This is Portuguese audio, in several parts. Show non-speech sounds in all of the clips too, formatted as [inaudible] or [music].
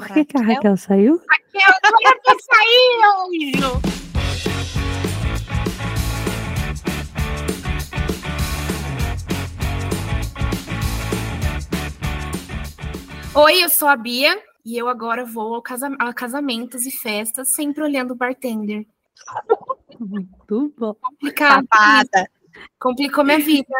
Por que, que a Raquel saiu? Raquel, Raquel saiu! Oi, eu sou a Bia e eu agora vou ao casa a casamentos e festas sempre olhando o bartender. Muito bom. Complicado. Complicou minha vida.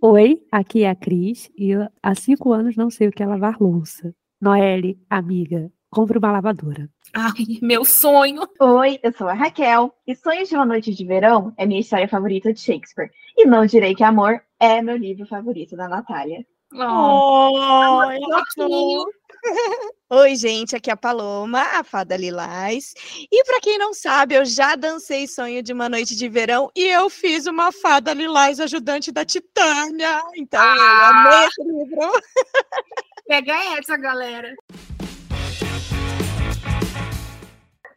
Oi, aqui é a Cris e eu, há cinco anos não sei o que é lavar louça. Noelle, amiga, compre uma lavadora. Ai, meu sonho. Oi, eu sou a Raquel e Sonhos de uma Noite de Verão é minha história favorita de Shakespeare. E não direi que Amor é meu livro favorito da Natália. Oh, oh Oi, gente, aqui é a Paloma, a fada Lilás. E para quem não sabe, eu já dancei Sonho de uma Noite de Verão e eu fiz uma fada Lilás ajudante da Titânia. Então, ah! eu amei esse livro. Pega essa, galera.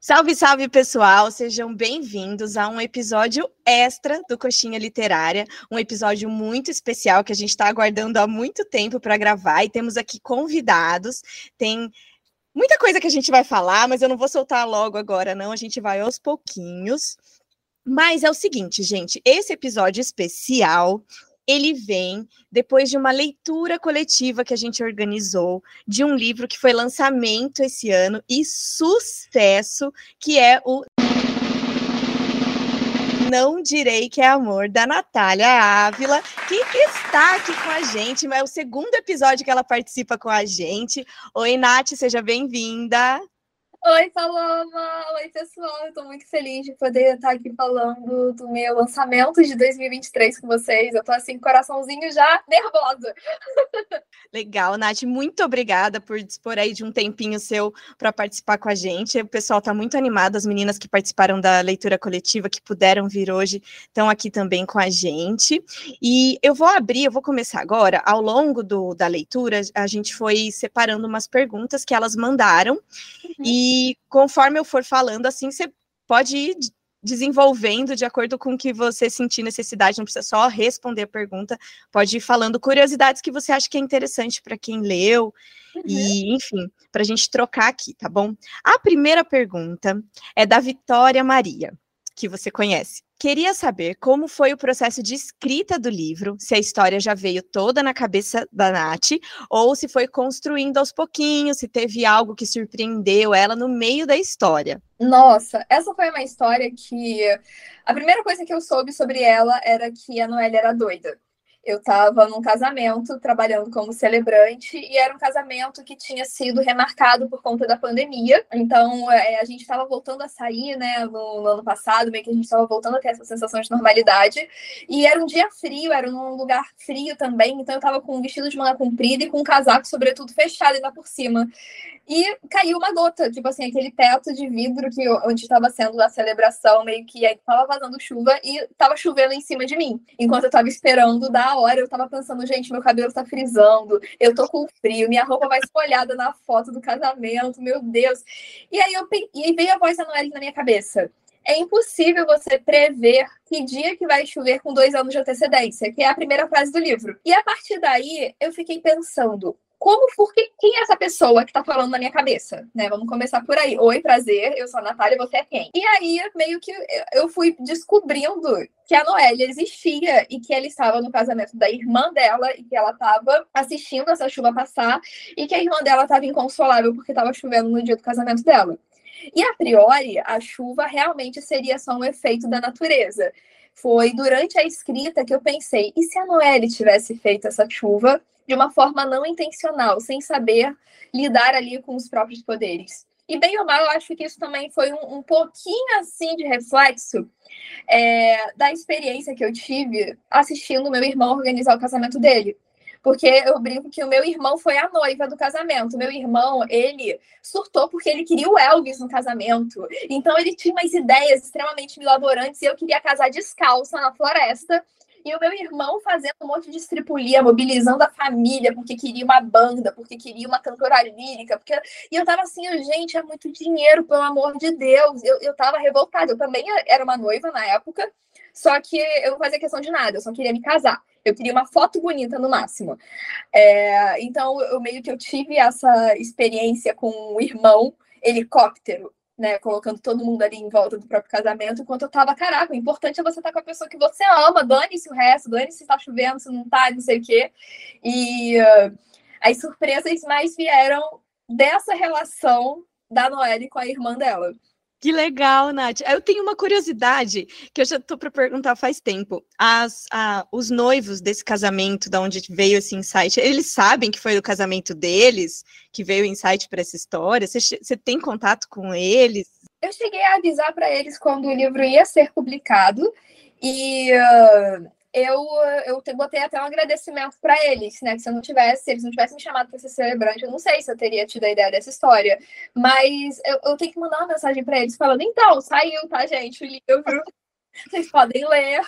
Salve, salve, pessoal! Sejam bem-vindos a um episódio extra do Coxinha Literária, um episódio muito especial que a gente está aguardando há muito tempo para gravar e temos aqui convidados. Tem muita coisa que a gente vai falar, mas eu não vou soltar logo agora, não. A gente vai aos pouquinhos. Mas é o seguinte, gente, esse episódio especial ele vem depois de uma leitura coletiva que a gente organizou de um livro que foi lançamento esse ano e sucesso, que é o não direi que é amor, da Natália Ávila, que está aqui com a gente, mas é o segundo episódio que ela participa com a gente. Oi, Nath, seja bem-vinda. Oi, Paloma! Oi, pessoal! Eu tô muito feliz de poder estar aqui falando do meu lançamento de 2023 com vocês. Eu tô assim, coraçãozinho já nervosa. [laughs] Legal, Nath, muito obrigada por dispor aí de um tempinho seu para participar com a gente. O pessoal tá muito animado, as meninas que participaram da leitura coletiva, que puderam vir hoje, estão aqui também com a gente. E eu vou abrir, eu vou começar agora. Ao longo do, da leitura, a gente foi separando umas perguntas que elas mandaram. Uhum. E e conforme eu for falando, assim, você pode ir desenvolvendo de acordo com o que você sentir necessidade, não precisa só responder a pergunta, pode ir falando curiosidades que você acha que é interessante para quem leu, uhum. e enfim, para a gente trocar aqui, tá bom? A primeira pergunta é da Vitória Maria, que você conhece. Queria saber como foi o processo de escrita do livro, se a história já veio toda na cabeça da Nath, ou se foi construindo aos pouquinhos, se teve algo que surpreendeu ela no meio da história. Nossa, essa foi uma história que a primeira coisa que eu soube sobre ela era que a Noelle era doida eu estava num casamento, trabalhando como celebrante, e era um casamento que tinha sido remarcado por conta da pandemia. Então, é, a gente estava voltando a sair, né, no, no, ano passado, meio que a gente estava voltando a ter essa sensação de normalidade. E era um dia frio, era num lugar frio também, então eu estava com um vestido de manga comprida e com um casaco, sobretudo, fechado ainda por cima. E caiu uma gota, tipo assim, aquele teto de vidro que onde estava sendo a celebração, meio que aí tava vazando chuva e tava chovendo em cima de mim. Enquanto eu tava esperando da hora, eu tava pensando, gente, meu cabelo tá frisando, eu tô com frio, minha roupa vai espolhada na foto do casamento, meu Deus. E aí eu e veio a voz da Noelle na minha cabeça. É impossível você prever que dia que vai chover com dois anos de antecedência, que é a primeira frase do livro. E a partir daí, eu fiquei pensando, como, porque, quem é essa pessoa que tá falando na minha cabeça, né? Vamos começar por aí. Oi, prazer, eu sou a Natália, você é quem? E aí, meio que eu fui descobrindo que a Noélia existia e que ela estava no casamento da irmã dela e que ela estava assistindo essa chuva passar e que a irmã dela estava inconsolável porque estava chovendo no dia do casamento dela. E a priori, a chuva realmente seria só um efeito da natureza. Foi durante a escrita que eu pensei: e se a Noelle tivesse feito essa chuva de uma forma não intencional, sem saber lidar ali com os próprios poderes. E bem ou mal, eu acho que isso também foi um, um pouquinho assim de reflexo é, da experiência que eu tive assistindo meu irmão organizar o casamento dele. Porque eu brinco que o meu irmão foi a noiva do casamento. Meu irmão, ele surtou porque ele queria o Elvis no casamento. Então ele tinha umas ideias extremamente milaborantes e eu queria casar descalça na floresta e o meu irmão fazendo um monte de estripulia, mobilizando a família, porque queria uma banda, porque queria uma cantora lírica. Porque... E eu tava assim, gente, é muito dinheiro, pelo amor de Deus. Eu, eu tava revoltada. Eu também era uma noiva na época, só que eu não fazia questão de nada, eu só queria me casar. Eu queria uma foto bonita no máximo. É, então, eu meio que eu tive essa experiência com o irmão helicóptero, né, colocando todo mundo ali em volta do próprio casamento, enquanto eu tava, caraca, o importante é você estar tá com a pessoa que você ama, dane-se o resto, dane-se se tá chovendo, se não tá, não sei o quê. E uh, as surpresas mais vieram dessa relação da Noelle com a irmã dela. Que legal, Nath. Eu tenho uma curiosidade que eu já estou para perguntar faz tempo. As, a, os noivos desse casamento, da onde veio esse insight, eles sabem que foi do casamento deles que veio o insight para essa história? Você, tem contato com eles? Eu cheguei a avisar para eles quando o livro ia ser publicado e uh, eu, eu botei até um agradecimento para eles, né? Que se eu não tivesse, se eles não tivessem me chamado para ser celebrante, eu não sei se eu teria tido a ideia dessa história. Mas eu, eu tenho que mandar uma mensagem para eles falando: então, saiu, tá, gente, o livro. [laughs] Vocês podem ler.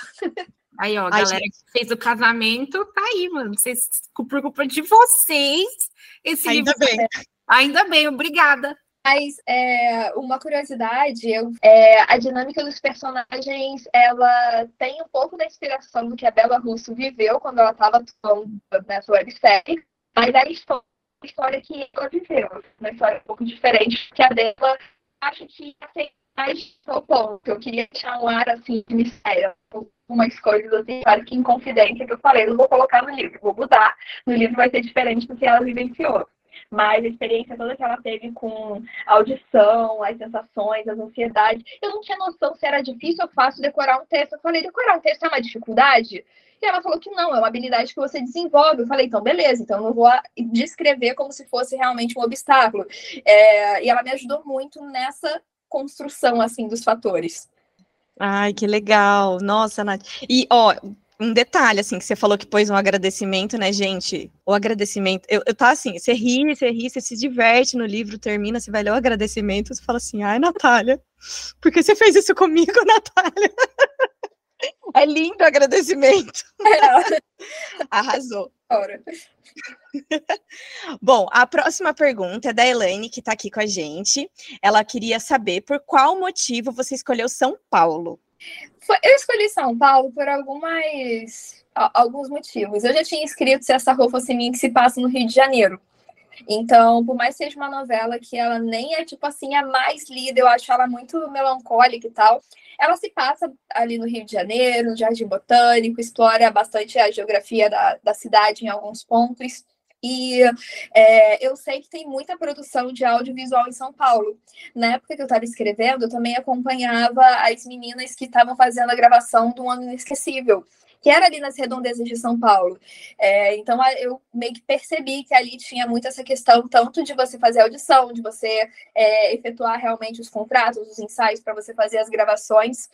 Aí, ó, a galera gente... que fez o casamento, tá aí, mano. Vocês, por culpa de vocês, esse Ainda livro. Bem. Ainda bem, obrigada. Mas é, uma curiosidade, eu, é, a dinâmica dos personagens, ela tem um pouco da inspiração do que a Bela Russo viveu quando ela estava atuando nessa websérie, mas a história, a história que ela viveu, uma história um pouco diferente que a dela, acho que tem mais o ponto. Eu queria deixar um ar assim de mistério, algumas coisas assim, claro que em confidência que eu falei, não vou colocar no livro, vou mudar. No livro vai ser diferente do que ela vivenciou mas a experiência toda que ela teve com audição, as sensações, as ansiedades, eu não tinha noção se era difícil ou fácil decorar um texto. Eu falei, decorar um texto é uma dificuldade? E ela falou que não, é uma habilidade que você desenvolve. Eu falei, então, beleza, então eu não vou descrever como se fosse realmente um obstáculo. É, e ela me ajudou muito nessa construção, assim, dos fatores. Ai, que legal. Nossa, Nath. E, ó, um detalhe, assim, que você falou que pôs um agradecimento, né, gente? O agradecimento, eu, eu tá assim, você ri, você ri, você se diverte no livro, termina, você vai ler o agradecimento, você fala assim, ai, Natália, por que você fez isso comigo, [laughs] Natália? É lindo o agradecimento. É. [laughs] Arrasou. [laughs] Bom, a próxima pergunta é da Elaine, que está aqui com a gente. Ela queria saber por qual motivo você escolheu São Paulo. Eu escolhi São Paulo por algumas, alguns motivos. Eu já tinha escrito Se Essa Rua Fosse Minha, que se passa no Rio de Janeiro. Então, por mais que seja uma novela que ela nem é, tipo assim, a mais lida, eu acho ela muito melancólica e tal, ela se passa ali no Rio de Janeiro, no Jardim Botânico, explora bastante a geografia da, da cidade em alguns pontos. E é, eu sei que tem muita produção de audiovisual em São Paulo. Na época que eu estava escrevendo, eu também acompanhava as meninas que estavam fazendo a gravação do Ano Inesquecível que era ali nas redondezas de São Paulo. É, então eu meio que percebi que ali tinha muito essa questão, tanto de você fazer audição, de você é, efetuar realmente os contratos, os ensaios para você fazer as gravações.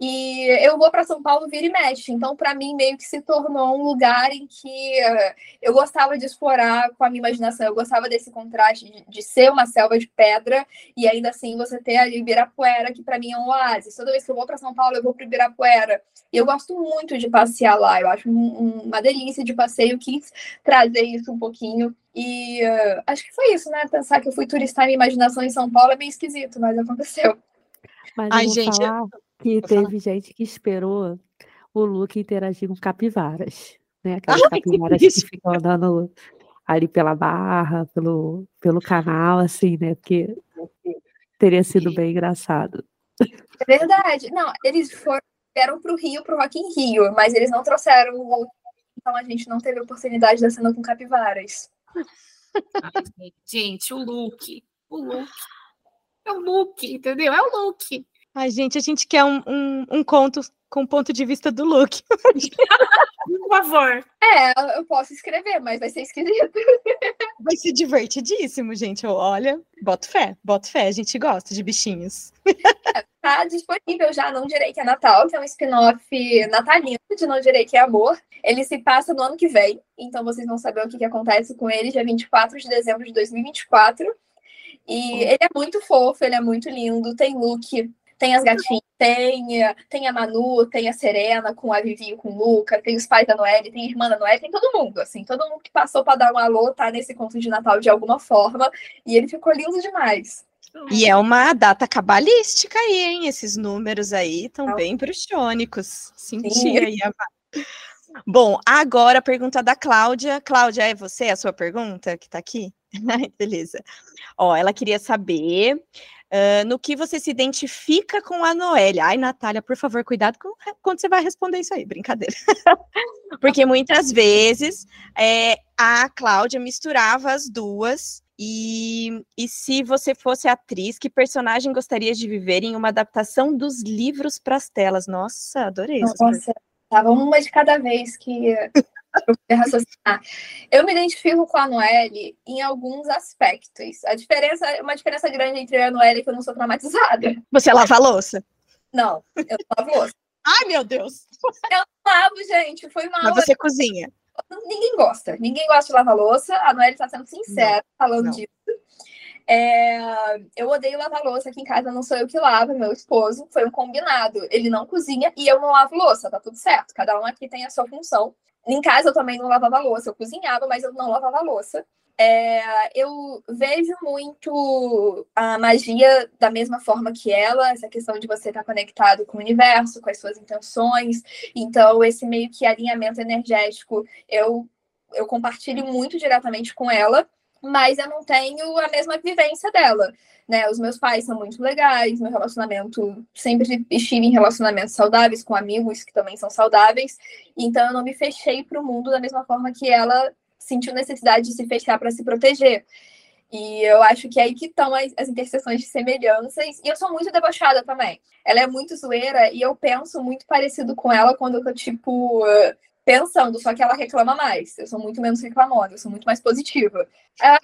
E eu vou para São Paulo vira e mexe. Então, para mim, meio que se tornou um lugar em que uh, eu gostava de explorar com a minha imaginação. Eu gostava desse contraste de, de ser uma selva de pedra e ainda assim você ter ali Ibirapuera, que para mim é um oásis. Toda vez que eu vou para São Paulo, eu vou para Ibirapuera. E eu gosto muito de passear lá. Eu acho um, uma delícia de passeio. Quis trazer isso um pouquinho. E uh, acho que foi isso, né? Pensar que eu fui turistar minha imaginação em São Paulo é bem esquisito, mas aconteceu. Mas Ai, gente, falar que teve falar. gente que esperou o Luke interagir com capivaras, né? Aquelas Ai, capivaras que, que ficam andando ali pela barra, pelo, pelo canal, assim, né? Porque teria sido bem engraçado. É verdade. Não, eles foram vieram para o Rio, para o Rock in Rio, mas eles não trouxeram o então a gente não teve a oportunidade da cena com capivaras. Ai, [laughs] gente, o look, o look. É o look, entendeu? É o look. Ai, gente, a gente quer um, um, um conto com o ponto de vista do look. [laughs] Por favor. É, eu posso escrever, mas vai ser esquisito. [laughs] Vai ser divertidíssimo, gente. Olha, boto fé, boto fé. A gente gosta de bichinhos. É, tá disponível já Não Direi Que é Natal, que é um spin-off natalino de Não Direi Que é Amor. Ele se passa no ano que vem, então vocês vão saber o que, que acontece com ele, dia 24 de dezembro de 2024. E ele é muito fofo, ele é muito lindo, tem look tem as gatinhas, tem, tem a Manu, tem a Serena com a Vivi com o Luca, tem os pais da Noelle, tem a irmã da Noelle, tem todo mundo, assim, todo mundo que passou para dar um alô tá nesse conto de Natal de alguma forma, e ele ficou lindo demais. E é uma data cabalística aí, hein? Esses números aí estão bem bruxônicos. Senti aí a Bom, agora a pergunta da Cláudia. Cláudia, é você a sua pergunta que está aqui? [laughs] Beleza. Ó, ela queria saber uh, no que você se identifica com a Noélia. Ai, Natália, por favor, cuidado com, quando você vai responder isso aí, brincadeira. [laughs] Porque muitas vezes é, a Cláudia misturava as duas. E, e se você fosse atriz, que personagem gostaria de viver em uma adaptação dos livros para as telas? Nossa, adorei isso. Nossa, tava uma de cada vez que eu raciocinar. Eu me identifico com a Noelle em alguns aspectos. A diferença, uma diferença grande entre eu e a Noelle é que eu não sou traumatizada. Você lava a louça? Não, eu não lavo louça. Ai, meu Deus! Eu lavo, gente. Foi mal. Mas você cozinha? Ninguém gosta. Ninguém gosta de lavar louça. A Noelle está sendo sincera não, falando não. disso. É, eu odeio lavar louça aqui em casa, não sou eu que lavo, meu esposo. Foi um combinado. Ele não cozinha e eu não lavo louça, tá tudo certo. Cada um aqui tem a sua função. Em casa eu também não lavava louça, eu cozinhava, mas eu não lavava louça. É, eu vejo muito a magia da mesma forma que ela, essa questão de você estar conectado com o universo, com as suas intenções. Então, esse meio que alinhamento energético eu, eu compartilho muito diretamente com ela, mas eu não tenho a mesma vivência dela. Né? Os meus pais são muito legais, meu relacionamento sempre estive em relacionamentos saudáveis com amigos que também são saudáveis, então eu não me fechei para o mundo da mesma forma que ela sentiu necessidade de se fechar para se proteger. E eu acho que é aí que estão as, as interseções de semelhanças. E eu sou muito debochada também. Ela é muito zoeira e eu penso muito parecido com ela quando eu tô, tipo, pensando, só que ela reclama mais. Eu sou muito menos reclamona, eu sou muito mais positiva. É,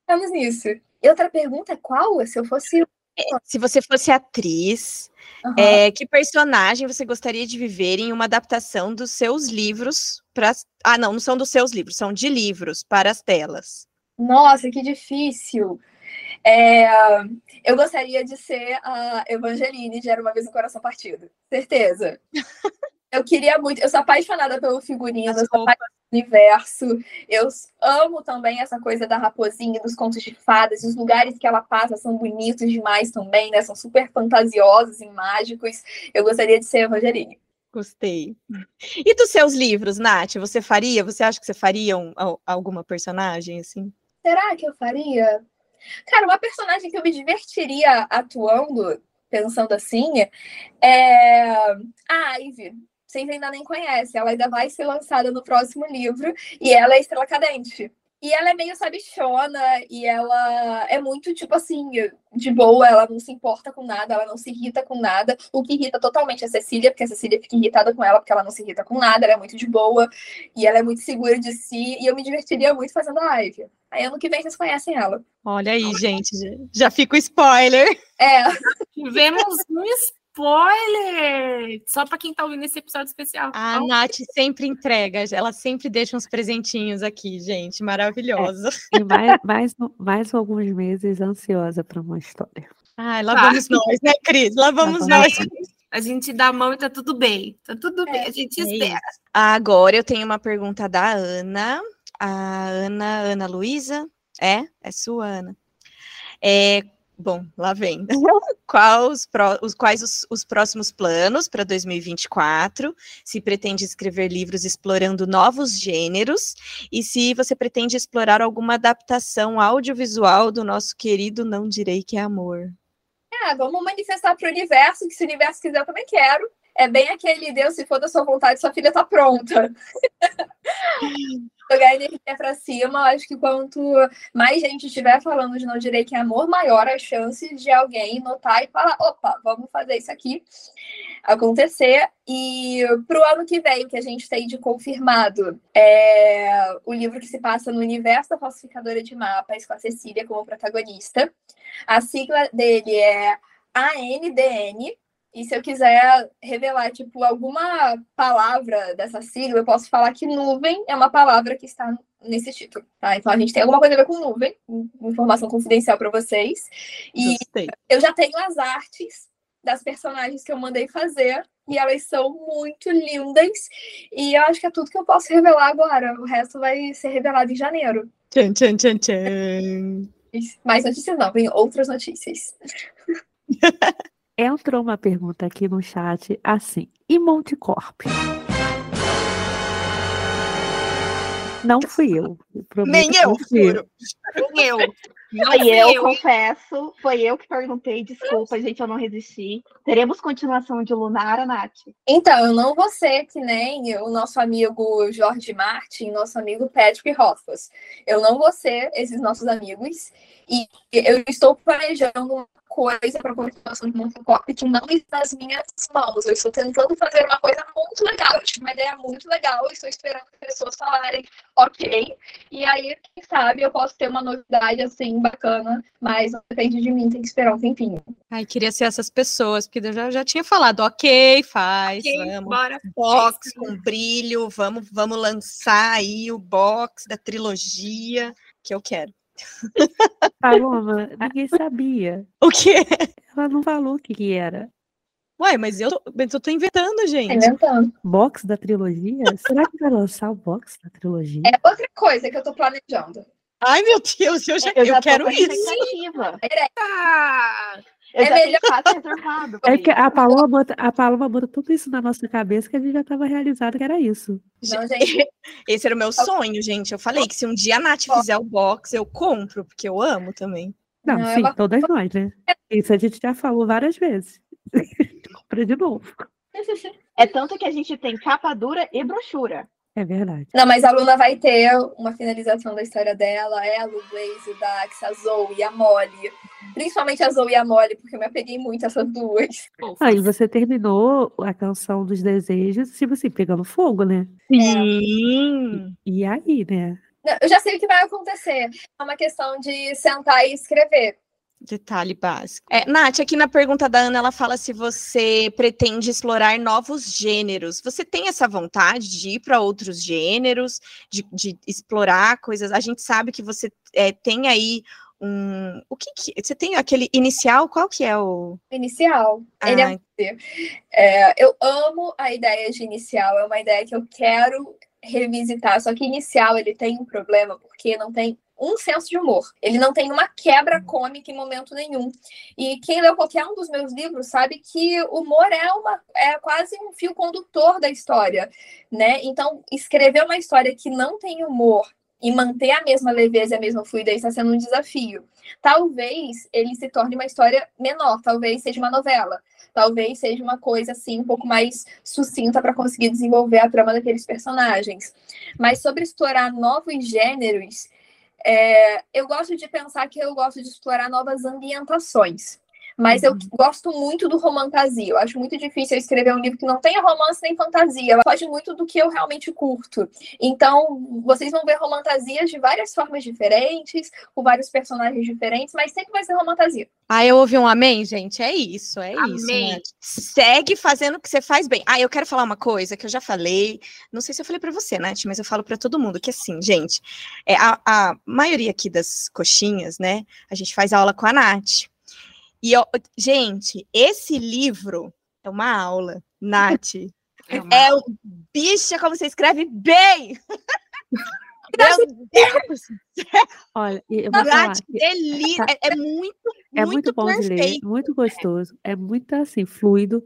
estamos nisso. E outra pergunta é qual? Se eu fosse. É, se você fosse atriz, uhum. é, que personagem você gostaria de viver em uma adaptação dos seus livros para. Ah, não, não são dos seus livros, são de livros para as telas. Nossa, que difícil. É, eu gostaria de ser a Evangeline de Era uma vez um coração partido. Certeza. [laughs] eu queria muito. Eu sou apaixonada pelo figurino, eu sou apaixonada universo. Eu amo também essa coisa da raposinha, dos contos de fadas. Os lugares que ela passa são bonitos demais também, né? São super fantasiosos e mágicos. Eu gostaria de ser Evangeline. Gostei. E dos seus livros, Nath? Você faria? Você acha que você faria um, alguma personagem assim? Será que eu faria? Cara, uma personagem que eu me divertiria atuando, pensando assim, é a Ivy vocês ainda nem conhecem. Ela ainda vai ser lançada no próximo livro e ela é Estrela Cadente. E ela é meio sabichona e ela é muito, tipo assim, de boa, ela não se importa com nada, ela não se irrita com nada. O que irrita totalmente a Cecília, porque a Cecília fica irritada com ela, porque ela não se irrita com nada, ela é muito de boa e ela é muito segura de si. E eu me divertiria muito fazendo a live. Aí ano que vem vocês conhecem ela. Olha aí, gente, já fica o spoiler. É. Tivemos um spoiler! Só para quem tá ouvindo esse episódio especial. A oh. Nath sempre entrega, ela sempre deixa uns presentinhos aqui, gente, maravilhosa. É, e mais, mais, mais alguns meses ansiosa para uma história. Ai, lá vamos nós, né, Cris? Lá vamos lá nós. A gente dá a mão e tá tudo bem. Tá tudo é, bem, a gente é espera. Isso. Agora eu tenho uma pergunta da Ana. A Ana, Ana Luísa. É? É sua, Ana. É, Bom, lá vem. [laughs] Quais, os, quais os, os próximos planos para 2024? Se pretende escrever livros explorando novos gêneros? E se você pretende explorar alguma adaptação audiovisual do nosso querido Não Direi Que é Amor? É, vamos manifestar para o universo, que se o universo quiser, eu também quero. É bem aquele Deus, se for da sua vontade, sua filha está pronta. [laughs] jogar energia para cima. Acho que quanto mais gente estiver falando de não direi que é amor, maior a chance de alguém notar e falar: opa, vamos fazer isso aqui acontecer. E para o ano que vem, que a gente tem de confirmado, é o livro que se passa no universo da falsificadora de mapas, com a Cecília como protagonista. A sigla dele é ANDN, e se eu quiser revelar, tipo, alguma palavra dessa sigla, eu posso falar que nuvem é uma palavra que está nesse título, tá? Então a gente tem alguma coisa a ver com nuvem, informação confidencial para vocês. E Gostei. eu já tenho as artes das personagens que eu mandei fazer e elas são muito lindas. E eu acho que é tudo que eu posso revelar agora. O resto vai ser revelado em janeiro. Tchan, tchan, tchan, tchan. Mais notícias não, vem outras notícias. [laughs] Entrou uma pergunta aqui no chat assim: e Monte Corp? Não fui eu. Nem eu, juro. Nem eu. Não foi eu, eu, confesso. Foi eu que perguntei. Desculpa, gente, eu não resisti. Teremos continuação de Lunara, Nath? Então, eu não vou ser que nem o nosso amigo Jorge Martin, nosso amigo Patrick Rothfuss. Eu não vou ser esses nossos amigos. E eu estou planejando uma coisa para a continuação de Mountain Cop que não está nas minhas mãos. Eu estou tentando fazer uma coisa muito legal. Eu tive uma ideia muito legal. Estou esperando as pessoas falarem ok. E aí, quem sabe, eu posso ter uma novidade assim bacana, mas não depende de mim, tem que esperar um tempinho. Ai, queria ser essas pessoas, porque eu já, já tinha falado, ok, faz, okay, vamos. Bora. Box com brilho, vamos, vamos lançar aí o box da trilogia que eu quero. [laughs] Paloma, ninguém sabia. O quê? Ela não falou o que era. Ué, mas eu tô, eu tô inventando, gente. Inventando. Box da trilogia? Será que vai lançar o box da trilogia? É outra coisa que eu tô planejando. Ai, meu Deus, eu já, eu, eu quero isso. Ah, eu é melhor reservado. É que a Paloma, bota, a Paloma bota tudo isso na nossa cabeça que a gente já estava realizado que era isso. Não, gente. [laughs] Esse era o meu sonho, gente. Eu falei que se um dia a Nath fizer o box, eu compro, porque eu amo também. Não, Não sim, todas nós, né? Isso a gente já falou várias vezes. [laughs] Compra de novo. É tanto que a gente tem capa dura e brochura. É verdade. Não, mas a Luna vai ter uma finalização da história dela, ela, o Blaze, o Dax, a Zoe, a Molly. Principalmente a Zoe e a Molly, porque eu me apeguei muito a essas duas. Aí ah, você terminou a canção dos desejos, tipo assim, pegando fogo, né? Sim. E, e aí, né? Eu já sei o que vai acontecer. É uma questão de sentar e escrever. Detalhe básico. É, Nath, aqui na pergunta da Ana, ela fala se você pretende explorar novos gêneros. Você tem essa vontade de ir para outros gêneros, de, de, explorar coisas? A gente sabe que você é, tem aí um. O que, que, Você tem aquele inicial? Qual que é o. Inicial. Ah. Ele é, é, eu amo a ideia de inicial, é uma ideia que eu quero revisitar. Só que inicial ele tem um problema, porque não tem um senso de humor. Ele não tem uma quebra cômica em momento nenhum. E quem leu qualquer um dos meus livros sabe que o humor é, uma, é quase um fio condutor da história, né? Então, escrever uma história que não tem humor e manter a mesma leveza e a mesma fluidez está sendo um desafio. Talvez ele se torne uma história menor, talvez seja uma novela, talvez seja uma coisa assim um pouco mais sucinta para conseguir desenvolver a trama daqueles personagens. Mas sobre explorar novos gêneros, é, eu gosto de pensar que eu gosto de explorar novas ambientações. Mas eu uhum. gosto muito do romantasia. Eu acho muito difícil eu escrever um livro que não tenha romance nem fantasia. Foge muito do que eu realmente curto. Então, vocês vão ver romantasias de várias formas diferentes, com vários personagens diferentes, mas sempre vai ser romantasia. Ah, eu ouvi um amém, gente. É isso, é amém. isso. Né? Segue fazendo o que você faz bem. Ah, eu quero falar uma coisa que eu já falei. Não sei se eu falei para você, Nath, mas eu falo para todo mundo que assim, gente, é, a, a maioria aqui das coxinhas, né? A gente faz aula com a Nath. E, eu, gente, esse livro é uma aula, Nath. É, uma... é o bicha como você escreve bem. [laughs] Meu Deus! Olha, eu vou falar, delícia. É, é, muito, é muito, muito bom perfeito. de ler, muito gostoso, é muito assim fluido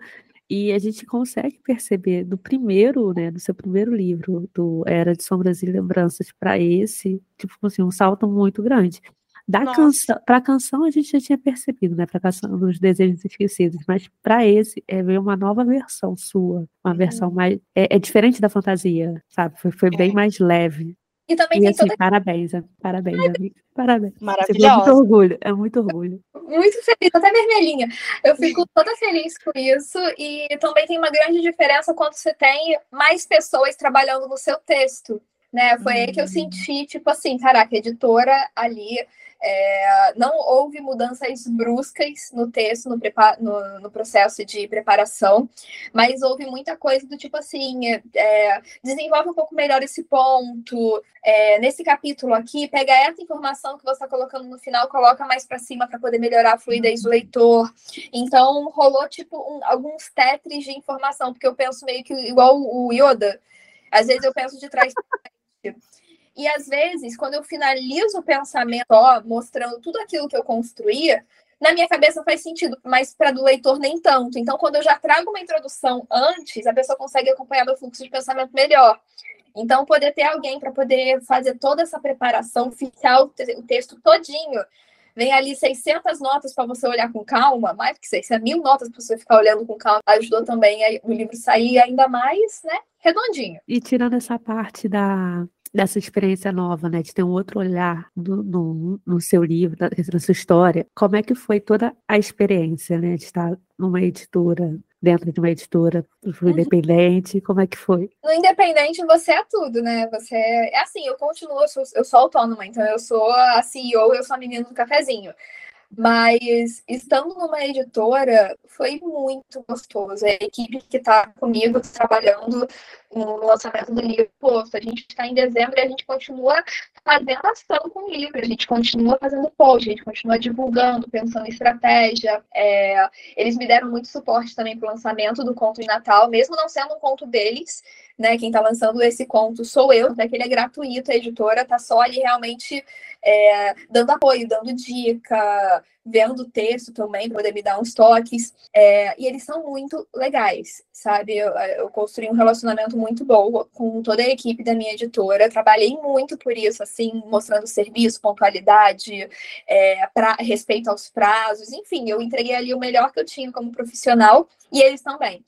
e a gente consegue perceber do primeiro, né, do seu primeiro livro, do Era de Sombras e Lembranças para esse, tipo assim, um salto muito grande. Da canção, para a canção a gente já tinha percebido, né? Para a canção dos Desejos Esquecidos, mas para esse é ver uma nova versão sua, uma uhum. versão mais é, é, diferente da fantasia, sabe? Foi, foi é. bem mais leve. E também e, tem assim, toda... parabéns, parabéns, amiga. Parabéns. Maravilhosa. É muito orgulho, é muito orgulho. Muito feliz, até vermelhinha. Eu fico [laughs] toda feliz com isso. E também tem uma grande diferença quando você tem mais pessoas trabalhando no seu texto. Né? Foi aí que eu uhum. senti, tipo assim, caraca, a editora ali é, não houve mudanças bruscas no texto, no, no, no, processo de preparação, mas houve muita coisa do tipo assim: é, desenvolve um pouco melhor esse ponto. É, nesse capítulo aqui, pega essa informação que você está colocando no final, coloca mais para cima para poder melhorar a fluidez do leitor. Então, rolou tipo um, alguns tetris de informação, porque eu penso meio que igual o Yoda. Às vezes eu penso de trás e às vezes, quando eu finalizo o pensamento, ó, mostrando tudo aquilo que eu construía, na minha cabeça faz sentido, mas para do leitor nem tanto. Então, quando eu já trago uma introdução antes, a pessoa consegue acompanhar meu fluxo de pensamento melhor. Então, poder ter alguém para poder fazer toda essa preparação, oficial, o texto todinho, vem ali 600 notas para você olhar com calma, mais que 600, mil notas para você ficar olhando com calma, ajudou também o livro sair ainda mais, né, redondinho. E tirando essa parte da, dessa experiência nova, né, de ter um outro olhar no, no, no seu livro, na sua história, como é que foi toda a experiência, né, de estar numa editora, dentro de uma editora uhum. independente, como é que foi? No independente você é tudo, né, você é assim, eu continuo, eu sou, eu sou autônoma, então eu sou a CEO, eu sou a menina do cafezinho, mas estando numa editora foi muito gostoso. A equipe que está comigo trabalhando no lançamento do livro, pô, a gente está em dezembro e a gente continua fazendo ação com o livro, a gente continua fazendo post, a gente continua divulgando, pensando em estratégia. É, eles me deram muito suporte também para o lançamento do conto de Natal, mesmo não sendo um conto deles, né? Quem está lançando esse conto sou eu, né? Que ele é gratuito, a editora está só ali realmente é, dando apoio, dando dica, vendo o texto também, para poder me dar uns toques. É, e eles são muito legais, sabe? Eu, eu construí um relacionamento muito bom com toda a equipe da minha editora. Trabalhei muito por isso, assim, mostrando serviço, pontualidade, é, pra, respeito aos prazos, enfim, eu entreguei ali o melhor que eu tinha como profissional e eles também.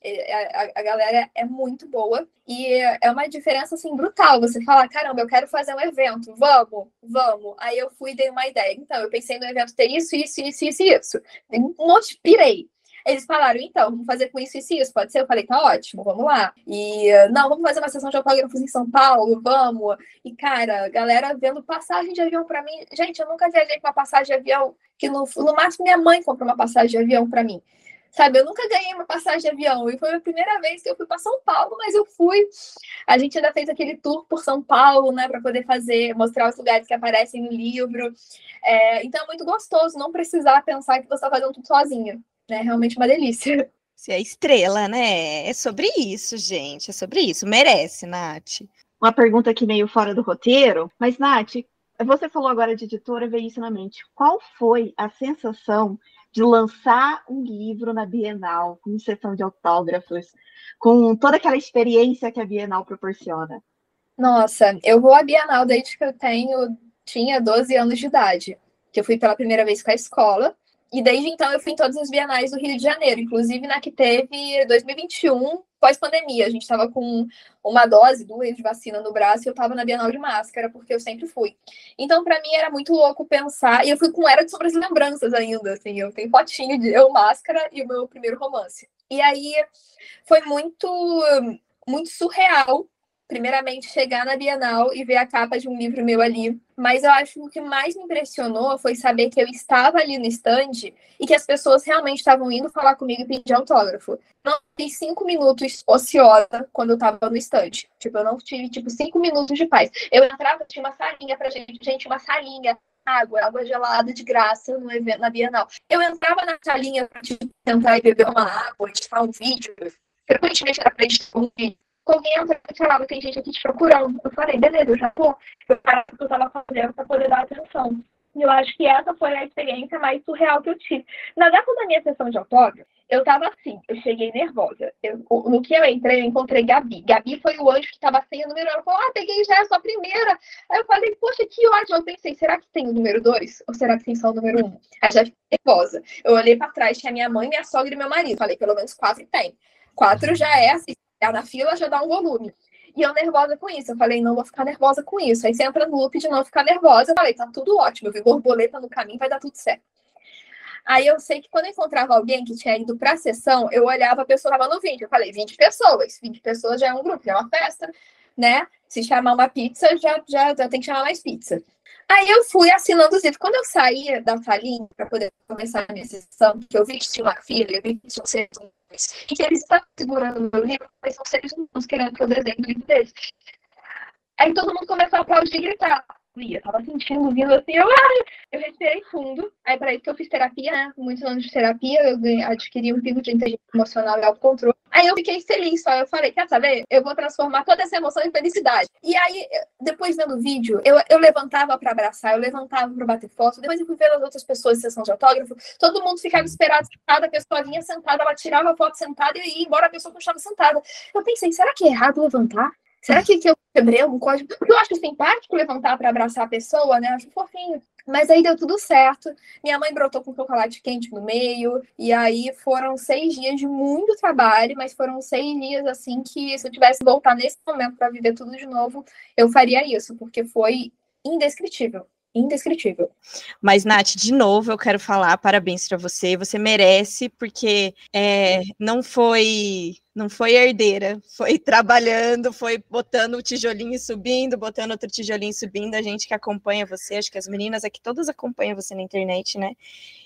A, a, galera é muito boa e é uma diferença assim brutal. Você fala, caramba, eu quero fazer um evento, vamos, vamos. Aí eu fui e dei uma ideia. Então, eu pensei no evento ter isso, isso, isso, isso, isso. Pirei. Eles falaram, então, vamos fazer com isso, isso e isso, pode ser? Eu falei, tá ótimo, vamos lá. E, não, vamos fazer uma sessão de autógrafos em São Paulo, vamos. E, cara, galera vendo passagem de avião para mim. Gente, eu nunca viajei com uma passagem de avião, que no, no máximo minha mãe comprou uma passagem de avião para mim. Sabe, eu nunca ganhei uma passagem de avião e foi a primeira vez que eu fui para São Paulo, mas eu fui. A gente ainda fez aquele tour por São Paulo, né, para poder fazer, mostrar os lugares que aparecem no livro. É, então é muito gostoso não precisar pensar que você está fazendo tudo sozinha né? Realmente uma delícia. [laughs] Você é estrela, né? É sobre isso, gente. É sobre isso. Merece, Nath. Uma pergunta aqui meio fora do roteiro, mas, Nath, você falou agora de editora, veio isso na mente. Qual foi a sensação de lançar um livro na Bienal, com sessão de autógrafos, com toda aquela experiência que a Bienal proporciona? Nossa, eu vou à Bienal desde que eu tenho, tinha 12 anos de idade, que eu fui pela primeira vez com a escola, e desde então eu fui em todas as bienais do Rio de Janeiro, inclusive na que teve 2021, pós-pandemia. A gente estava com uma dose, duas de vacina no braço e eu estava na Bienal de Máscara, porque eu sempre fui. Então, para mim, era muito louco pensar. E eu fui com Era sobre as Lembranças ainda, assim. Eu tenho fotinho de eu, Máscara e o meu primeiro romance. E aí foi muito, muito surreal primeiramente, chegar na Bienal e ver a capa de um livro meu ali. Mas eu acho que o que mais me impressionou foi saber que eu estava ali no stand e que as pessoas realmente estavam indo falar comigo e pedir autógrafo. Não fiz cinco minutos ociosa quando eu estava no stand. Tipo, eu não tive, tipo, cinco minutos de paz. Eu entrava, tinha uma salinha pra gente, gente, uma salinha água, água gelada de graça no evento, na Bienal. Eu entrava na salinha tipo, tentar beber uma água, editar um vídeo. Frequentemente era para editar um vídeo alguém entrou e falava, tem gente aqui te procurando. Eu falei, beleza, eu já tô. Eu parava o que eu tava fazendo para poder dar atenção. E eu acho que essa foi a experiência mais surreal que eu tive. Na data da minha sessão de autógrafo, eu tava assim, eu cheguei nervosa. Eu, no que eu entrei, eu encontrei Gabi. Gabi foi o anjo que tava sem o número. Ela falou, ah, peguei já a sua primeira. Aí eu falei, poxa, que ótimo. Eu pensei, será que tem o número dois? Ou será que tem só o número um? Aí já fiquei nervosa. Eu olhei para trás, tinha minha mãe, minha sogra e meu marido. Falei, pelo menos quatro tem. Quatro já é assim, é na fila já dá um volume. E eu nervosa com isso. Eu falei, não vou ficar nervosa com isso. Aí você entra no loop de não ficar nervosa. Eu falei, tá tudo ótimo. Eu vi borboleta no caminho, vai dar tudo certo. Aí eu sei que quando eu encontrava alguém que tinha ido para a sessão, eu olhava, a pessoa estava no vídeo. Eu falei, 20 pessoas. 20 pessoas já é um grupo, já é uma festa, né? Se chamar uma pizza, já, já, já tem que chamar mais pizza. Aí eu fui assinando os livros. Quando eu saí da salinha para poder começar a minha sessão, que eu vi que tinha uma filha, eu vi que tinha um e que eles estavam segurando meu livro, mas são seres humanos querendo que eu desenhe o livro deles. Aí todo mundo começou a aplaudir e gritar eu tava sentindo, vindo assim, eu, eu respirei fundo. Aí, para isso que eu fiz terapia, né? Muitos anos de terapia, eu adquiri um pico de inteligência emocional e autocontrole. Aí eu fiquei feliz, só eu falei, quer saber? Eu vou transformar toda essa emoção em felicidade. E aí, depois vendo o vídeo, eu, eu levantava para abraçar, eu levantava para bater foto, depois eu fui ver as outras pessoas em sessão de autógrafo, todo mundo ficava esperado, cada pessoa vinha sentada, ela tirava a foto sentada e ia embora, a pessoa continuava sentada. Eu pensei, será que é errado levantar? Será que, que eu quebrei um código, porque eu acho simpático levantar para abraçar a pessoa, né? Acho fofinho. Mas aí deu tudo certo. Minha mãe brotou com chocolate quente no meio. E aí foram seis dias de muito trabalho, mas foram seis dias assim que se eu tivesse voltar nesse momento para viver tudo de novo, eu faria isso, porque foi indescritível indescritível. Mas, Nath, de novo, eu quero falar parabéns para você. Você merece, porque é, não foi não foi herdeira, foi [laughs] trabalhando, foi botando o tijolinho subindo, botando outro tijolinho subindo. A gente que acompanha você, acho que as meninas aqui todas acompanham você na internet, né?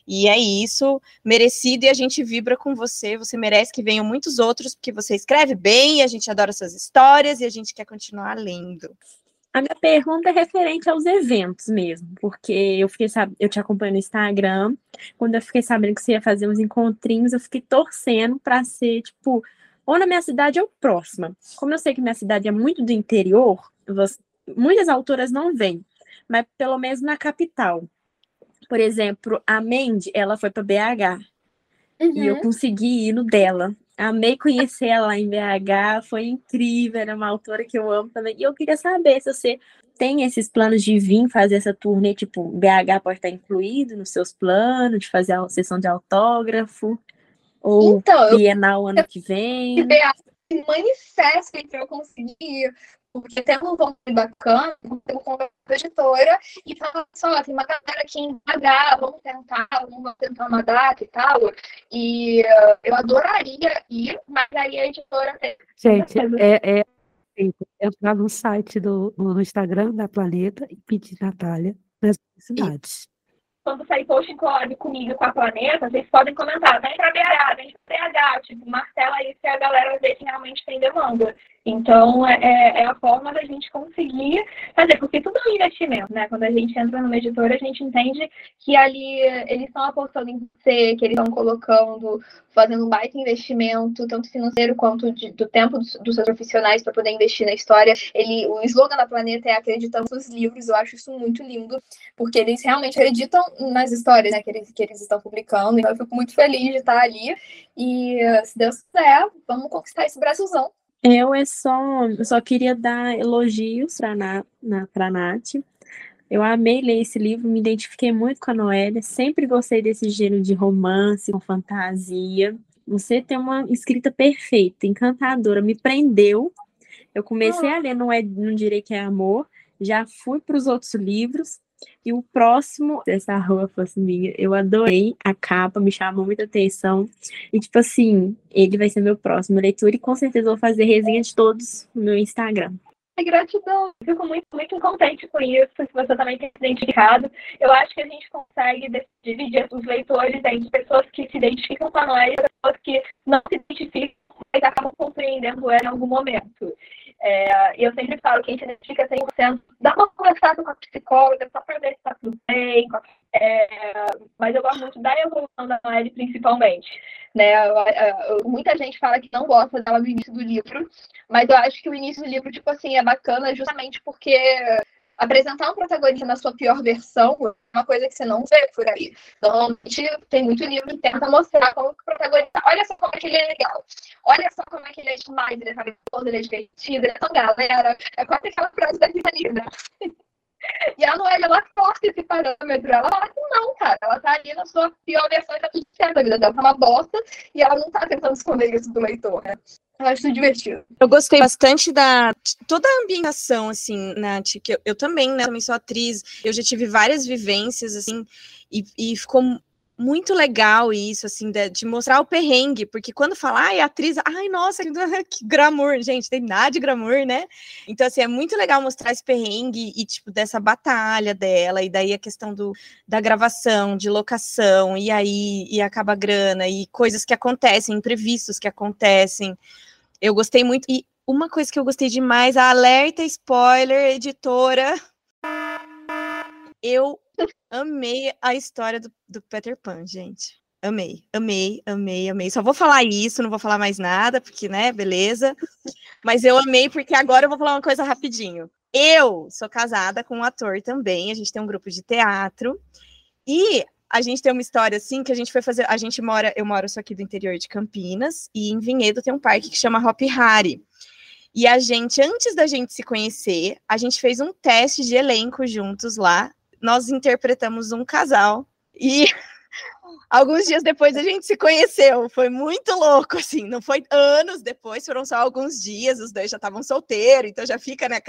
E é isso, merecido, e a gente vibra com você. Você merece que venham muitos outros, porque você escreve bem, a gente adora suas histórias e a gente quer continuar lendo. A minha pergunta é referente aos eventos mesmo, porque eu fiquei sab... eu te acompanho no Instagram. Quando eu fiquei sabendo que você ia fazer uns encontrinhos, eu fiquei torcendo para ser, tipo, ou na minha cidade ou próxima. Como eu sei que minha cidade é muito do interior, você... muitas autoras não vêm, mas pelo menos na capital. Por exemplo, a Mandy, ela foi para BH. Uhum. E eu uhum. consegui ir no dela. Amei conhecer ela em BH, foi incrível, era uma autora que eu amo também. E eu queria saber se você tem esses planos de vir fazer essa turnê, tipo, BH pode estar incluído nos seus planos, de fazer a sessão de autógrafo, ou então, Bienal ano que vem. Manifesto que eu conseguir porque tem um volume bacana, eu converso com a editora e fala só, tem uma galera aqui em BH, vamos tentar, vamos tentar uma data e tal. E uh, eu adoraria ir, mas aí a editora tem. Gente, é, é entrar no site do no Instagram da Planeta e pedir Natália nas cidades quando sair post collab comigo com a Planeta, vocês podem comentar, vem para BH, vem para BH, tipo, martela aí se a galera vê que realmente tem demanda. Então, é, é, é a forma da gente conseguir fazer, porque tudo é um investimento, né? Quando a gente entra numa editora, a gente entende que ali eles estão apostando em você, que eles estão colocando, fazendo um baita investimento, tanto financeiro quanto de, do tempo dos, dos, seus profissionais para poder investir na história. Ele, o slogan da Planeta é acreditando nos livros, eu acho isso muito lindo, porque eles realmente acreditam nas histórias né, que, eles, que eles estão publicando. Então, eu fico muito feliz de estar ali. E, se Deus quiser, vamos conquistar esse Brasilzão. Eu é só, eu só queria dar elogios para na, na pra Nath. Eu amei ler esse livro, me identifiquei muito com a Noélia, sempre gostei desse gênero de romance, com fantasia. Você tem uma escrita perfeita, encantadora, me prendeu. Eu comecei a ler, não, é, não direi que é amor, já fui para os outros livros, e o próximo dessa rua fosse minha, eu adorei a capa, me chamou muita atenção. E, tipo assim, ele vai ser meu próximo leitura e com certeza vou fazer resenha de todos no meu Instagram. Gratidão, fico muito, muito contente com isso, que você também tem se identificado. Eu acho que a gente consegue dividir os leitores entre pessoas que se identificam com a nós e pessoas que não se identificam, acabam compreendendo ela em algum momento. É, eu sempre falo que a gente identifica 100%, dá uma conversada com a psicóloga só para ver se está tudo bem, é, mas eu gosto muito da evolução da Noelle, principalmente. Né? muita gente fala que não gosta dela no início do livro, mas eu acho que o início do livro, tipo assim, é bacana justamente porque apresentar um protagonista na sua pior versão é uma coisa que você não vê por aí. Normalmente tem muito livro que tenta mostrar como que o protagonista. Olha só como é que ele é legal. Olha só como é que ele é demais, ele é talentoso, ele é divertido, ele é tão galera. É quase aquela frase da Vitalina. [laughs] E a Noelle, ela corta esse parâmetro. Ela fala que não, cara. Ela tá ali na sua pior versão e tá tudo certo. A vida dela tá uma bosta e ela não tá tentando esconder isso do leitor, né? Eu acho divertido. Eu gostei bastante da toda a ambientação, assim, Nath, que eu, eu também, né? Também sou atriz, eu já tive várias vivências, assim, e, e ficou muito legal isso, assim, de, de, mostrar o perrengue, porque quando fala, ai, atriz, ai, nossa, que, [laughs] que glamour, gente, tem nada de glamour, né? Então, assim, é muito legal mostrar esse perrengue e, tipo, dessa batalha dela, e daí a questão do, da gravação, de locação, e aí, e acaba a grana, e coisas que acontecem, imprevistos que acontecem. Eu gostei muito, e uma coisa que eu gostei demais, a alerta spoiler, editora, eu amei a história do, do Peter Pan, gente. Amei, amei, amei, amei. Só vou falar isso, não vou falar mais nada, porque, né, beleza. Mas eu amei, porque agora eu vou falar uma coisa rapidinho. Eu sou casada com um ator também, a gente tem um grupo de teatro. E a gente tem uma história assim que a gente foi fazer. A gente mora, eu moro só aqui do interior de Campinas, e em Vinhedo tem um parque que chama Hop Harry. E a gente, antes da gente se conhecer, a gente fez um teste de elenco juntos lá. Nós interpretamos um casal e [laughs] alguns dias depois a gente se conheceu. Foi muito louco, assim. Não foi anos depois, foram só alguns dias. Os dois já estavam solteiros, então já fica, né,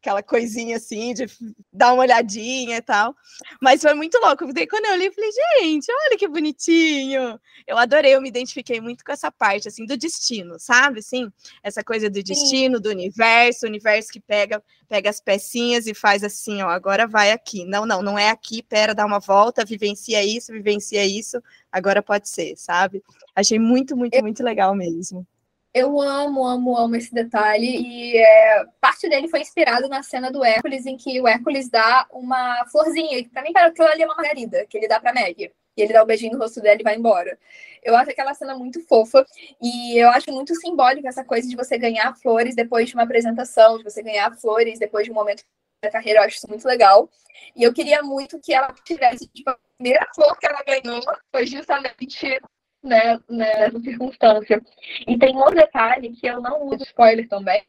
aquela coisinha assim de dar uma olhadinha e tal. Mas foi muito louco. Daí quando eu li, eu falei, gente, olha que bonitinho. Eu adorei, eu me identifiquei muito com essa parte assim do destino, sabe? Assim, essa coisa do destino, Sim. do universo, o universo que pega pega as pecinhas e faz assim, ó, agora vai aqui. Não, não, não é aqui, pera, dá uma volta, vivencia isso, vivencia isso, agora pode ser, sabe? Achei muito, muito, muito legal mesmo. Eu amo, amo, amo esse detalhe. E é, parte dele foi inspirado na cena do Hércules, em que o Hércules dá uma florzinha. Que pra mim, aquilo ali é uma margarida, que ele dá pra Meg. E ele dá um beijinho no rosto dela e vai embora. Eu acho aquela cena muito fofa. E eu acho muito simbólica essa coisa de você ganhar flores depois de uma apresentação, de você ganhar flores depois de um momento da carreira. Eu acho isso muito legal. E eu queria muito que ela tivesse, tipo, a primeira flor que ela ganhou foi justamente né, nessa circunstância. E tem um detalhe que eu não uso spoiler também.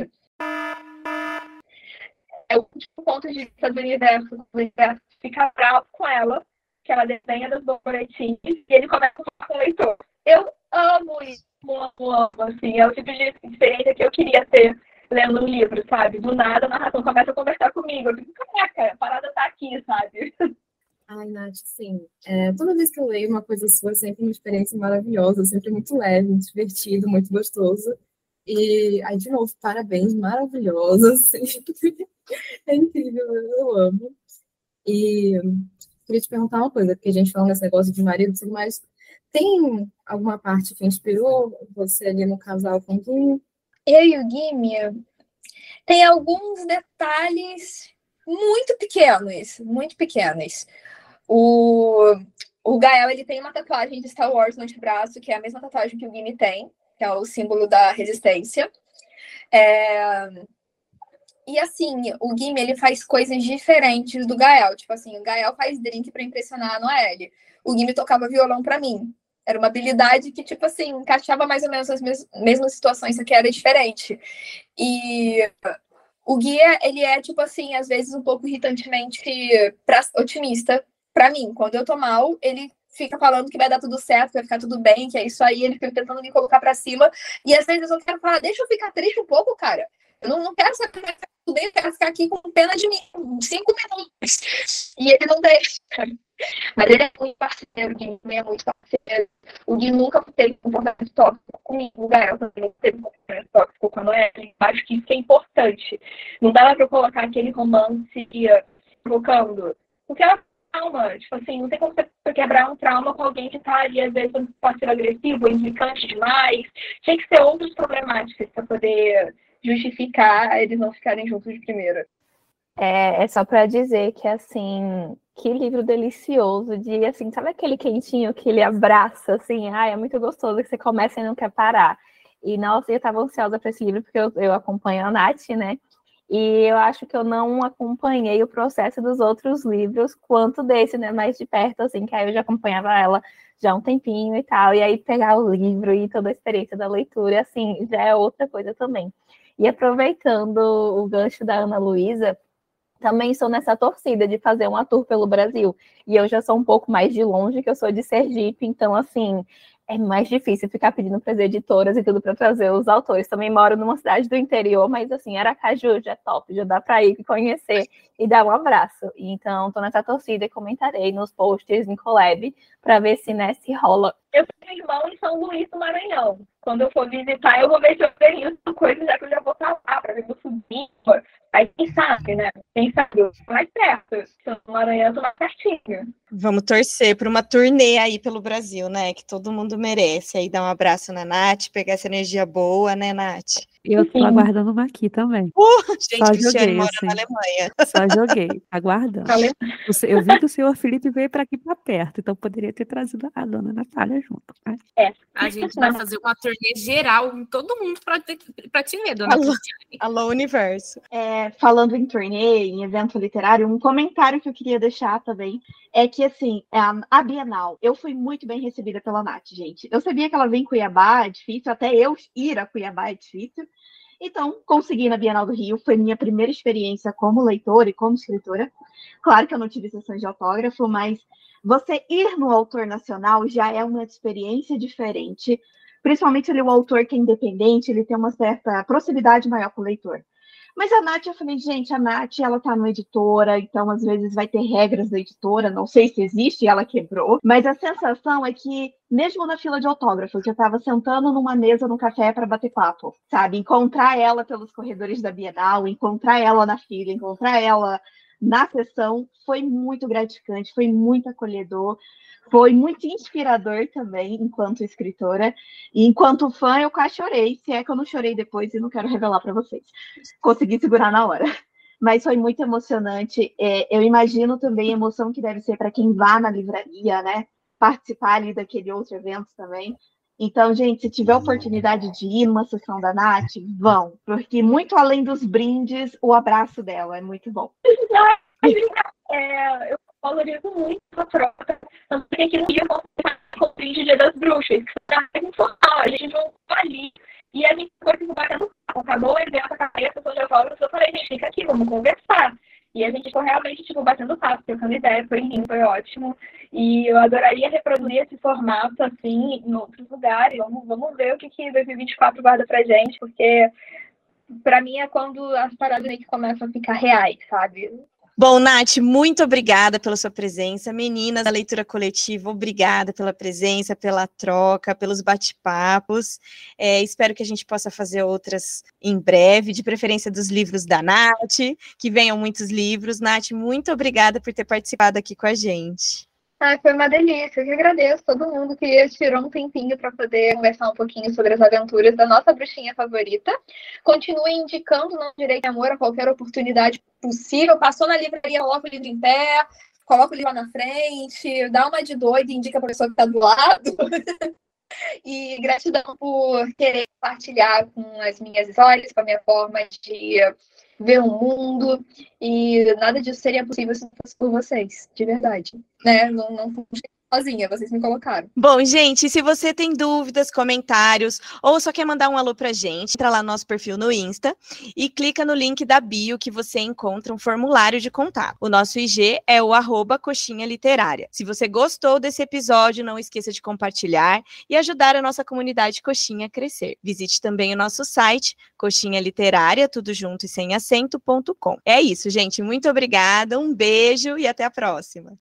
É o último ponto de vista do universo. O universo fica bravo com ela, que ela desenha dos boletins, e ele começa a falar com o leitor. Eu amo isso, amo, amo, assim, é o tipo de experiência que eu queria ter lendo um livro, sabe? Do nada a narração começa a conversar comigo. Eu caraca, a parada tá aqui, sabe? [laughs] Ai, Nath, sim. É, toda vez que eu leio uma coisa sua, é sempre uma experiência maravilhosa, sempre muito leve, divertido, muito gostoso. E aí, de novo, parabéns, maravilhosa. [laughs] Assim. É incrível, eu amo. E queria te perguntar uma coisa, porque a gente fala nesse negócio de marido mais. Tem alguma parte que inspirou você ali no casal com o Guime? Eu e o Guime, tem alguns detalhes muito pequenos, muito pequenos. O, o Gael, ele tem uma tatuagem de Star Wars no antebraço, que é a mesma tatuagem que o Gimmy tem, que é o símbolo da resistência. É... E assim, o Gimmy, ele faz coisas diferentes do Gael. Tipo assim, o Gael faz drink para impressionar a Noelle. O Gimmy tocava violão para mim. Era uma habilidade que, tipo assim, encaixava mais ou menos as mesmas situações, só que era diferente. E o guia, ele é, tipo assim, às vezes um pouco irritantemente otimista para mim, quando eu tô mal, ele fica falando que vai dar tudo certo, que vai ficar tudo bem, que é isso aí, ele fica tentando me colocar para cima. E às vezes eu quero falar, deixa eu ficar triste um pouco, cara. Eu não, não quero saber que tá tudo bem, eu quero ficar aqui com pena de mim, cinco minutos. E ele não deixa. Mas ele é muito parceiro, o Gui é muito parceiro. O Gui nunca teve comportamento tóxico comigo, o Gael também não teve comportamento tóxico com a Noelle. Acho que isso é importante. Não dava para colocar aquele romance provocando. Porque ela trauma. Tipo assim, não tem como você quebrar um trauma com alguém que tá ali, às vezes, pode ser agressivo, implicante demais. Tinha que ser outras problemáticas para poder justificar eles não ficarem juntos de primeira. É, é só para dizer que, assim, que livro delicioso de, assim, sabe aquele quentinho que ele abraça, assim, ai, é muito gostoso, que você começa e não quer parar. E, nossa, eu estava ansiosa para esse livro, porque eu, eu acompanho a Nath, né? E eu acho que eu não acompanhei o processo dos outros livros quanto desse, né? Mais de perto, assim, que aí eu já acompanhava ela já um tempinho e tal. E aí pegar o livro e toda a experiência da leitura, assim, já é outra coisa também. E aproveitando o gancho da Ana Luísa, também estou nessa torcida de fazer uma tour pelo Brasil. E eu já sou um pouco mais de longe, que eu sou de Sergipe, então, assim, é mais difícil ficar pedindo para as editoras e tudo para trazer os autores. Também moro numa cidade do interior, mas assim, Aracaju já é top, já dá para ir conhecer e dar um abraço. Então, estou nessa torcida e comentarei nos posts em Collab para ver se né, se rola. Eu tenho irmão em São Luís do Maranhão. Quando eu for visitar, eu vou ver se eu tenho coisa, já que eu já vou estar lá para ver meu sobrinho, Aí quem sabe, né? Quem sabe mais perto. No Maranhão, tô mais pertinho. Vamos torcer para uma turnê aí pelo Brasil, né? Que todo mundo merece. Aí dar um abraço na Nath, pegar essa energia boa, né, Nath? Eu tô Sim. aguardando uma aqui também. Uh, gente, Só Cristiane mora assim. na Alemanha. Só joguei, aguardando. Eu vi que o senhor Felipe veio para aqui para perto, então poderia ter trazido a dona Natália junto. Né? É. A gente vai fazer uma turnê geral com todo mundo para te ver, dona Alô, Alô Universo. É, falando em turnê, em evento literário, um comentário que eu queria deixar também é que, assim, a Bienal, eu fui muito bem recebida pela Nath, gente. Eu sabia que ela vem em Cuiabá, é difícil, até eu ir a Cuiabá é difícil. Então, consegui na Bienal do Rio, foi minha primeira experiência como leitora e como escritora. Claro que eu não tive sessões de autógrafo, mas você ir no autor nacional já é uma experiência diferente, principalmente ele, o autor que é independente, ele tem uma certa proximidade maior com o leitor. Mas a Nath, eu falei, gente, a Nath, ela tá numa editora, então às vezes vai ter regras da editora, não sei se existe, ela quebrou. Mas a sensação é que, mesmo na fila de autógrafo, que eu tava sentando numa mesa no café para bater papo, sabe? Encontrar ela pelos corredores da Bienal, encontrar ela na fila, encontrar ela na sessão, foi muito gratificante, foi muito acolhedor foi muito inspirador também, enquanto escritora. E enquanto fã, eu quase chorei, se é que eu não chorei depois e não quero revelar para vocês. Consegui segurar na hora. Mas foi muito emocionante. É, eu imagino também a emoção que deve ser para quem vá na livraria, né? Participar ali daquele outro evento também. Então, gente, se tiver oportunidade de ir numa sessão da Nath, vão, porque muito além dos brindes, o abraço dela é muito bom. É, eu valorizo muito a troca. Tanto que aqui no Rio com o Dia das Bruxas, que está mais informal, a gente não ali. E a gente foi se batendo acabou o evento, acabei a sessão de autógrafos, eu falei, gente, fica aqui, vamos conversar. E a gente ficou realmente, tipo, batendo papo, trocando ideia, foi lindo, foi ótimo. E eu adoraria reproduzir esse formato, assim, em outros lugares. Vamos, vamos ver o que, que 2024 guarda pra gente, porque pra mim é quando as paradas meio que começam a ficar reais, sabe? Bom, Nath, muito obrigada pela sua presença. Meninas da leitura coletiva, obrigada pela presença, pela troca, pelos bate-papos. É, espero que a gente possa fazer outras em breve, de preferência dos livros da Nath, que venham muitos livros. Nath, muito obrigada por ter participado aqui com a gente. Ah, foi uma delícia. Eu que agradeço todo mundo que tirou um tempinho para poder conversar um pouquinho sobre as aventuras da nossa bruxinha favorita. Continue indicando no Direito de Amor a qualquer oportunidade possível. Passou na livraria, coloca o livro em pé, coloca o livro lá na frente, dá uma de doida e indica a pessoa que está do lado. [laughs] e gratidão por querer compartilhar com as minhas histórias, com a minha forma de ver o mundo, e nada disso seria possível se não fosse por vocês, de verdade. Né? Não, não sozinha, vocês me colocaram. Bom, gente, se você tem dúvidas, comentários, ou só quer mandar um alô pra gente, entra lá no nosso perfil no Insta e clica no link da bio que você encontra um formulário de contato. O nosso IG é o arroba coxinha literária. Se você gostou desse episódio, não esqueça de compartilhar e ajudar a nossa comunidade coxinha a crescer. Visite também o nosso site, coxinha literária, tudo junto e sem acento.com. É isso, gente. Muito obrigada, um beijo e até a próxima.